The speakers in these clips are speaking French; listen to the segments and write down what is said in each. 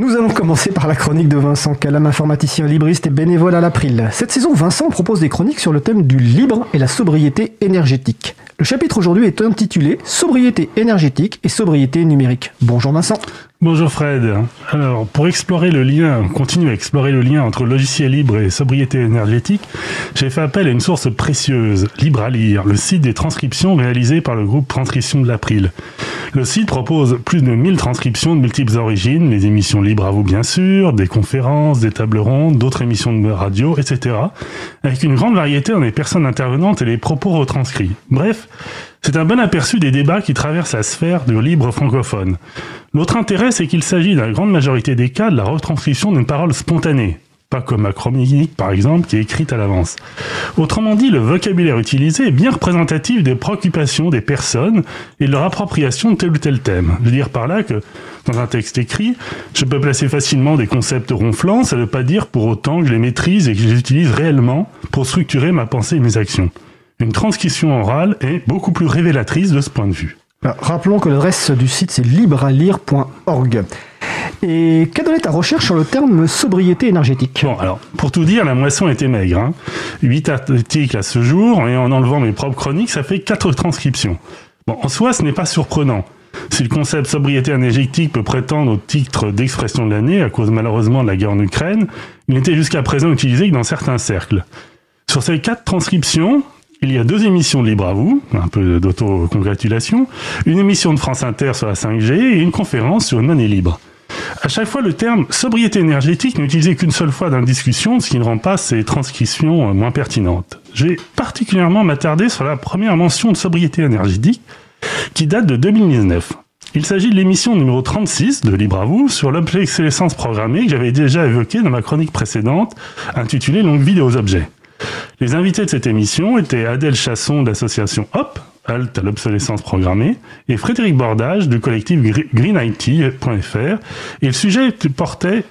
Nous allons commencer par la chronique de Vincent Calam, informaticien libriste et bénévole à l'April. Cette saison, Vincent propose des chroniques sur le thème du libre et la sobriété énergétique. Le chapitre aujourd'hui est intitulé Sobriété énergétique et sobriété numérique. Bonjour Vincent. Bonjour Fred. Alors, pour explorer le lien, continuer à explorer le lien entre logiciel libre et sobriété énergétique, j'ai fait appel à une source précieuse, Libre à lire, le site des transcriptions réalisé par le groupe Transcription de l'April. Le site propose plus de 1000 transcriptions de multiples origines, les émissions libres à vous bien sûr, des conférences, des tables rondes, d'autres émissions de radio, etc. Avec une grande variété dans les personnes intervenantes et les propos retranscrits. Bref, c'est un bon aperçu des débats qui traversent la sphère du libre francophone. L'autre intérêt, c'est qu'il s'agit dans la grande majorité des cas de la retranscription d'une parole spontanée, pas comme ma chronique par exemple qui est écrite à l'avance. Autrement dit, le vocabulaire utilisé est bien représentatif des préoccupations des personnes et de leur appropriation de tel ou tel thème. Je veux dire par là que dans un texte écrit, je peux placer facilement des concepts ronflants, ça ne veut pas dire pour autant que je les maîtrise et que je les utilise réellement pour structurer ma pensée et mes actions. Une transcription orale est beaucoup plus révélatrice de ce point de vue. Rappelons que l'adresse du site c'est librealire.org. Et qu'a donné ta recherche sur le terme sobriété énergétique? Bon, alors, pour tout dire, la moisson était maigre. Hein. 8 articles à ce jour, et en enlevant mes propres chroniques, ça fait 4 transcriptions. Bon, en soi, ce n'est pas surprenant. Si le concept sobriété énergétique peut prétendre au titre d'expression de l'année, à cause malheureusement de la guerre en Ukraine, il n'était jusqu'à présent utilisé que dans certains cercles. Sur ces quatre transcriptions, il y a deux émissions de Libre à vous, un peu d'auto-congratulation, une émission de France Inter sur la 5G et une conférence sur une monnaie libre. À chaque fois, le terme sobriété énergétique n'est utilisé qu'une seule fois dans la discussion, ce qui ne rend pas ces transcriptions moins pertinentes. Je vais particulièrement m'attarder sur la première mention de sobriété énergétique, qui date de 2019. Il s'agit de l'émission numéro 36 de Libre à vous sur l'obsolescence programmée que j'avais déjà évoqué dans ma chronique précédente, intitulée Longue vie aux objets. Les invités de cette émission étaient Adèle Chasson de l'association HOP, Halte à l'obsolescence programmée, et Frédéric Bordage du collectif greenIT.fr. Et le sujet portait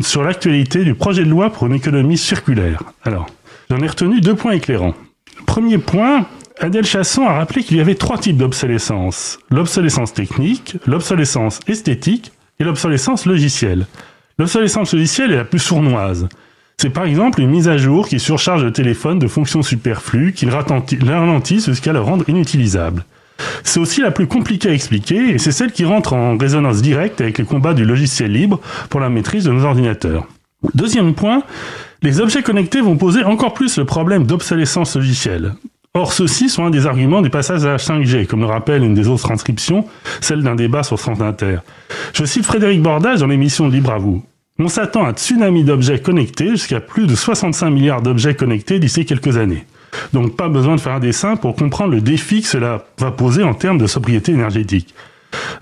sur l'actualité du projet de loi pour une économie circulaire. Alors, j'en ai retenu deux points éclairants. Premier point, Adèle Chasson a rappelé qu'il y avait trois types d'obsolescence. L'obsolescence technique, l'obsolescence esthétique et l'obsolescence logicielle. L'obsolescence logicielle est la plus sournoise. C'est par exemple une mise à jour qui surcharge le téléphone de fonctions superflues, qui le ralentissent jusqu'à le rendre inutilisable. C'est aussi la plus compliquée à expliquer et c'est celle qui rentre en résonance directe avec le combat du logiciel libre pour la maîtrise de nos ordinateurs. Deuxième point, les objets connectés vont poser encore plus le problème d'obsolescence logicielle. Or, ceux-ci sont un des arguments du passage à la 5G, comme le rappelle une des autres transcriptions, celle d'un débat sur France Inter. Je cite Frédéric Bordage dans l'émission Libre à vous. On s'attend à un tsunami d'objets connectés jusqu'à plus de 65 milliards d'objets connectés d'ici quelques années. Donc pas besoin de faire un dessin pour comprendre le défi que cela va poser en termes de sobriété énergétique.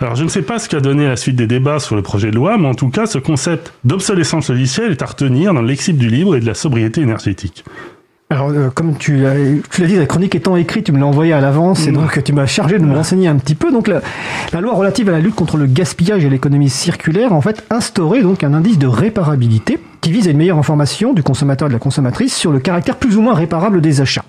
Alors je ne sais pas ce qu'a donné la suite des débats sur le projet de loi, mais en tout cas ce concept d'obsolescence logicielle est à retenir dans le lexique du libre et de la sobriété énergétique. Alors, euh, comme tu l'as, tu l'as dit, la chronique étant écrite, tu me l'as envoyée à l'avance et mm. donc tu m'as chargé de me renseigner un petit peu. Donc, la, la, loi relative à la lutte contre le gaspillage et l'économie circulaire, en fait, instaurait donc un indice de réparabilité qui vise à une meilleure information du consommateur et de la consommatrice sur le caractère plus ou moins réparable des achats.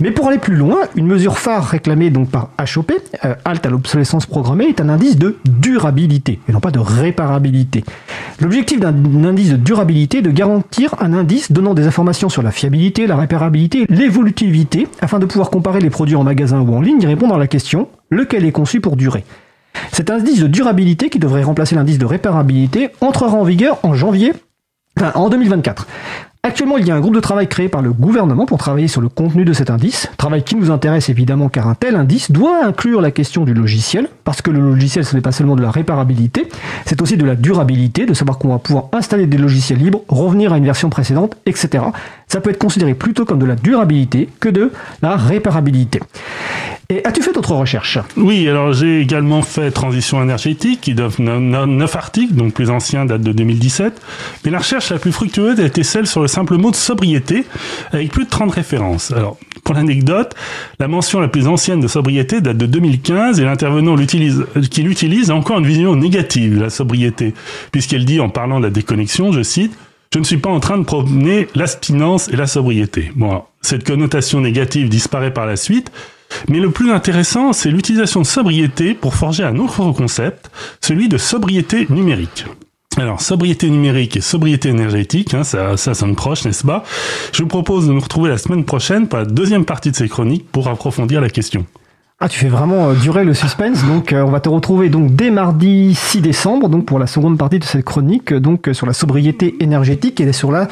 Mais pour aller plus loin, une mesure phare réclamée donc par HOP, euh, à l'obsolescence programmée, est un indice de durabilité et non pas de réparabilité. L'objectif d'un indice de durabilité est de garantir un indice donnant des informations sur la fiabilité, la réparabilité, l'évolutivité, afin de pouvoir comparer les produits en magasin ou en ligne et répondre à la question lequel est conçu pour durer. Cet indice de durabilité, qui devrait remplacer l'indice de réparabilité, entrera en vigueur en janvier en 2024. Actuellement, il y a un groupe de travail créé par le gouvernement pour travailler sur le contenu de cet indice. Travail qui nous intéresse évidemment car un tel indice doit inclure la question du logiciel, parce que le logiciel ce n'est pas seulement de la réparabilité, c'est aussi de la durabilité, de savoir qu'on va pouvoir installer des logiciels libres, revenir à une version précédente, etc. Ça peut être considéré plutôt comme de la durabilité que de la réparabilité. Et as-tu fait d'autres recherches? Oui, alors j'ai également fait Transition énergétique, qui donne 9 articles, donc plus ancien, date de 2017. Mais la recherche la plus fructueuse a été celle sur le simple mot de sobriété, avec plus de 30 références. Alors, pour l'anecdote, la mention la plus ancienne de sobriété date de 2015 et l'intervenant qui l'utilise a encore une vision négative de la sobriété, puisqu'elle dit en parlant de la déconnexion, je cite, je ne suis pas en train de promener l'astinence et la sobriété. Bon, cette connotation négative disparaît par la suite, mais le plus intéressant, c'est l'utilisation de sobriété pour forger un autre concept, celui de sobriété numérique. Alors, sobriété numérique et sobriété énergétique, hein, ça, ça sonne proche, n'est-ce pas? Je vous propose de nous retrouver la semaine prochaine pour la deuxième partie de ces chroniques pour approfondir la question. Ah, tu fais vraiment euh, durer le suspense. Donc, euh, on va te retrouver donc dès mardi 6 décembre, donc pour la seconde partie de cette chronique, euh, donc sur la sobriété énergétique et sur la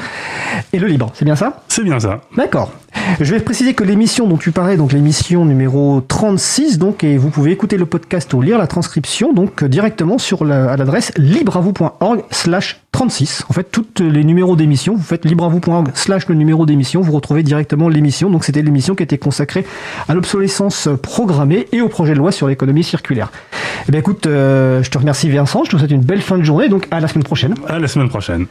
et le libre. C'est bien ça? C'est bien ça. D'accord. Je vais préciser que l'émission dont tu parlais, donc l'émission numéro 36, donc, et vous pouvez écouter le podcast ou lire la transcription, donc directement sur la, à l'adresse libreavou.org slash 36. En fait, tous les numéros d'émission, vous faites libreavou.org slash le numéro d'émission, vous retrouvez directement l'émission. Donc, c'était l'émission qui était consacrée à l'obsolescence programmée et au projet de loi sur l'économie circulaire. Eh bien, écoute, euh, je te remercie Vincent, je te souhaite une belle fin de journée, donc à la semaine prochaine. À la semaine prochaine.